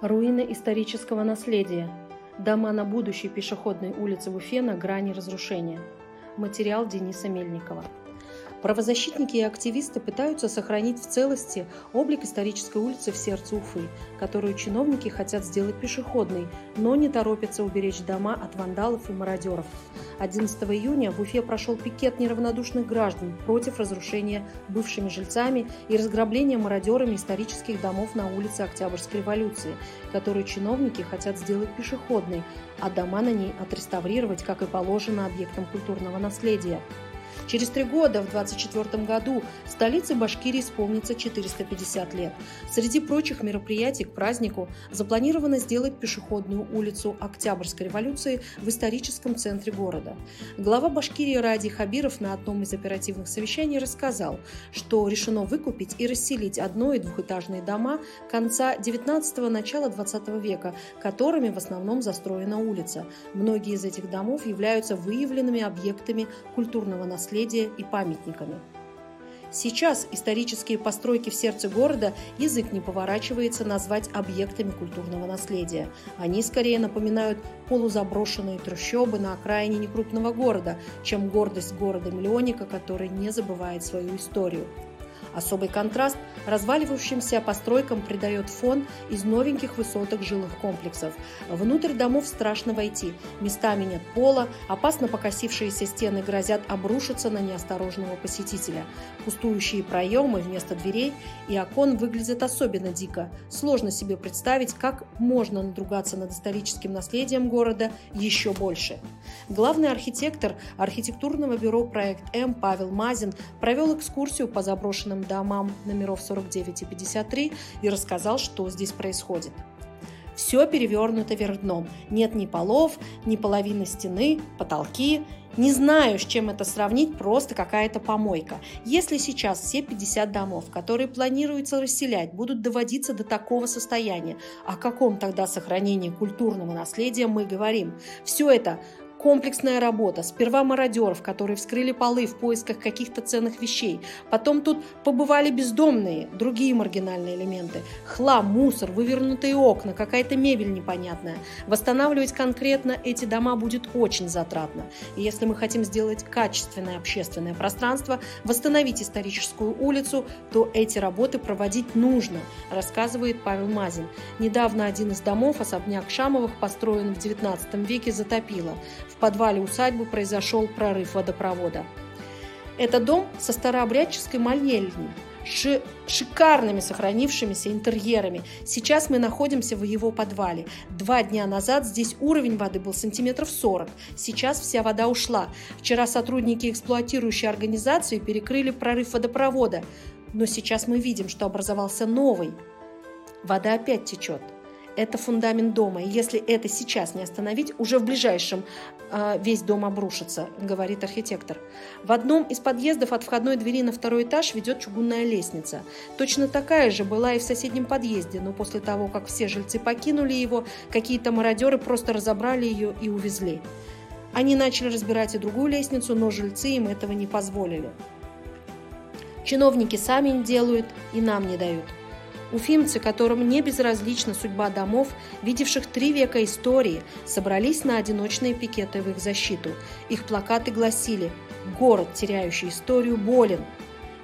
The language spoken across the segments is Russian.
Руины исторического наследия. Дома на будущей пешеходной улице в Уфе на грани разрушения. Материал Дениса Мельникова. Правозащитники и активисты пытаются сохранить в целости облик исторической улицы в сердце Уфы, которую чиновники хотят сделать пешеходной, но не торопятся уберечь дома от вандалов и мародеров. 11 июня в Уфе прошел пикет неравнодушных граждан против разрушения бывшими жильцами и разграбления мародерами исторических домов на улице Октябрьской революции, которую чиновники хотят сделать пешеходной, а дома на ней отреставрировать, как и положено, объектом культурного наследия. Через три года, в 24 году, столице Башкирии исполнится 450 лет. Среди прочих мероприятий к празднику запланировано сделать пешеходную улицу Октябрьской революции в историческом центре города. Глава Башкирии Ради Хабиров на одном из оперативных совещаний рассказал, что решено выкупить и расселить одно- и двухэтажные дома конца 19-го, начала 20 века, которыми в основном застроена улица. Многие из этих домов являются выявленными объектами культурного наследия наследия и памятниками. Сейчас исторические постройки в сердце города язык не поворачивается назвать объектами культурного наследия. Они скорее напоминают полузаброшенные трущобы на окраине некрупного города, чем гордость города-миллионника, который не забывает свою историю. Особый контраст разваливающимся постройкам придает фон из новеньких высоток жилых комплексов. Внутрь домов страшно войти. Местами нет пола, опасно покосившиеся стены грозят обрушиться на неосторожного посетителя. Пустующие проемы вместо дверей и окон выглядят особенно дико. Сложно себе представить, как можно надругаться над историческим наследием города еще больше. Главный архитектор архитектурного бюро «Проект М» Павел Мазин провел экскурсию по заброшенным жилым домам номеров 49 и 53 и рассказал, что здесь происходит. Все перевернуто вверх дном. Нет ни полов, ни половины стены, потолки. Не знаю, с чем это сравнить, просто какая-то помойка. Если сейчас все 50 домов, которые планируется расселять, будут доводиться до такого состояния, о каком тогда сохранении культурного наследия мы говорим? Все это Комплексная работа. Сперва мародеров, которые вскрыли полы в поисках каких-то ценных вещей. Потом тут побывали бездомные, другие маргинальные элементы. Хлам, мусор, вывернутые окна, какая-то мебель непонятная. Восстанавливать конкретно эти дома будет очень затратно. И если мы хотим сделать качественное общественное пространство, восстановить историческую улицу, то эти работы проводить нужно, рассказывает Павел Мазин. Недавно один из домов, особняк Шамовых, построен в XIX веке, затопило. Подвале усадьбы произошел прорыв водопровода. Это дом со старообрядческой молельней, ши шикарными сохранившимися интерьерами. Сейчас мы находимся в его подвале. Два дня назад здесь уровень воды был сантиметров 40. Сейчас вся вода ушла. Вчера сотрудники эксплуатирующей организации перекрыли прорыв водопровода. Но сейчас мы видим, что образовался новый. Вода опять течет это фундамент дома. И если это сейчас не остановить, уже в ближайшем весь дом обрушится, говорит архитектор. В одном из подъездов от входной двери на второй этаж ведет чугунная лестница. Точно такая же была и в соседнем подъезде, но после того, как все жильцы покинули его, какие-то мародеры просто разобрали ее и увезли. Они начали разбирать и другую лестницу, но жильцы им этого не позволили. Чиновники сами делают и нам не дают. Уфимцы, которым не безразлична судьба домов, видевших три века истории, собрались на одиночные пикеты в их защиту. Их плакаты гласили «Город, теряющий историю, болен»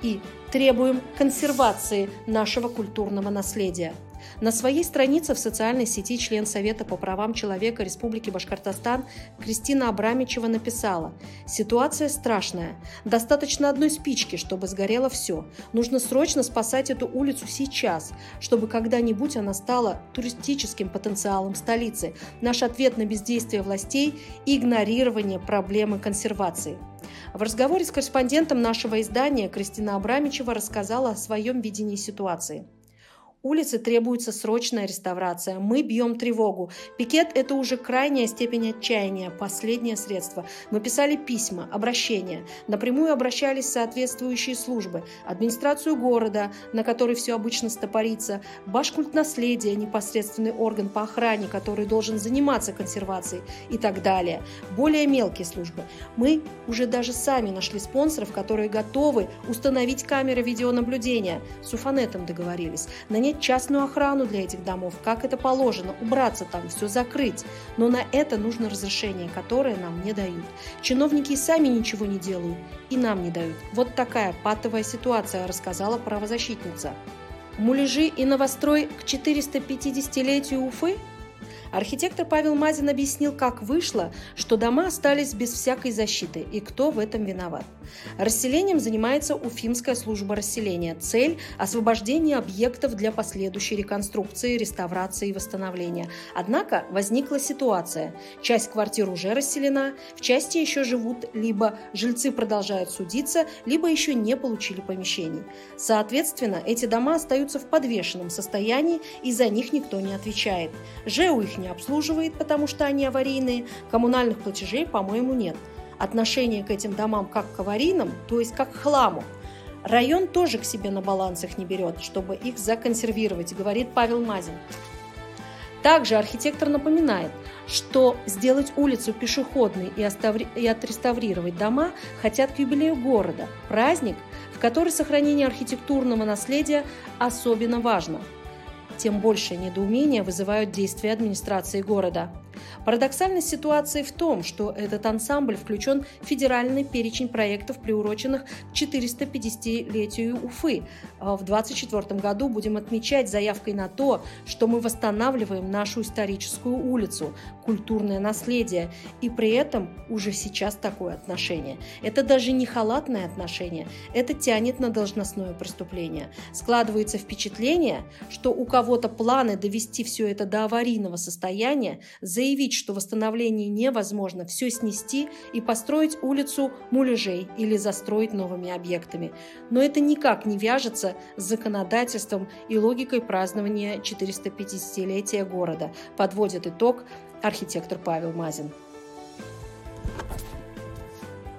и «Требуем консервации нашего культурного наследия». На своей странице в социальной сети член Совета по правам человека Республики Башкортостан Кристина Абрамичева написала «Ситуация страшная. Достаточно одной спички, чтобы сгорело все. Нужно срочно спасать эту улицу сейчас, чтобы когда-нибудь она стала туристическим потенциалом столицы. Наш ответ на бездействие властей – игнорирование проблемы консервации». В разговоре с корреспондентом нашего издания Кристина Абрамичева рассказала о своем видении ситуации – Улице требуется срочная реставрация. Мы бьем тревогу. Пикет – это уже крайняя степень отчаяния, последнее средство. Мы писали письма, обращения. Напрямую обращались соответствующие службы. Администрацию города, на которой все обычно стопорится. Башкульт наследия, непосредственный орган по охране, который должен заниматься консервацией и так далее. Более мелкие службы. Мы уже даже сами нашли спонсоров, которые готовы установить камеры видеонаблюдения. С Уфанетом договорились. Нанять иметь частную охрану для этих домов, как это положено, убраться там, все закрыть. Но на это нужно разрешение, которое нам не дают. Чиновники сами ничего не делают и нам не дают. Вот такая патовая ситуация, рассказала правозащитница. Муляжи и новострой к 450-летию Уфы – Архитектор Павел Мазин объяснил, как вышло, что дома остались без всякой защиты и кто в этом виноват. Расселением занимается Уфимская служба расселения. Цель – освобождение объектов для последующей реконструкции, реставрации и восстановления. Однако возникла ситуация. Часть квартир уже расселена, в части еще живут, либо жильцы продолжают судиться, либо еще не получили помещений. Соответственно, эти дома остаются в подвешенном состоянии, и за них никто не отвечает. ЖЭУ их не обслуживает, потому что они аварийные, коммунальных платежей, по-моему, нет. Отношение к этим домам как к аварийным, то есть как к хламу. Район тоже к себе на баланс их не берет, чтобы их законсервировать, говорит Павел Мазин. Также архитектор напоминает, что сделать улицу пешеходной и отреставрировать дома хотят к юбилею города, праздник, в который сохранение архитектурного наследия особенно важно – тем большее недоумение вызывают действия администрации города. Парадоксальность ситуации в том, что этот ансамбль включен в федеральный перечень проектов, приуроченных к 450-летию Уфы. А в 2024 году будем отмечать заявкой на то, что мы восстанавливаем нашу историческую улицу, культурное наследие, и при этом уже сейчас такое отношение. Это даже не халатное отношение, это тянет на должностное преступление. Складывается впечатление, что у кого-то планы довести все это до аварийного состояния, заявить, что восстановление невозможно, все снести и построить улицу муляжей или застроить новыми объектами. Но это никак не вяжется с законодательством и логикой празднования 450-летия города, подводит итог архитектор Павел Мазин.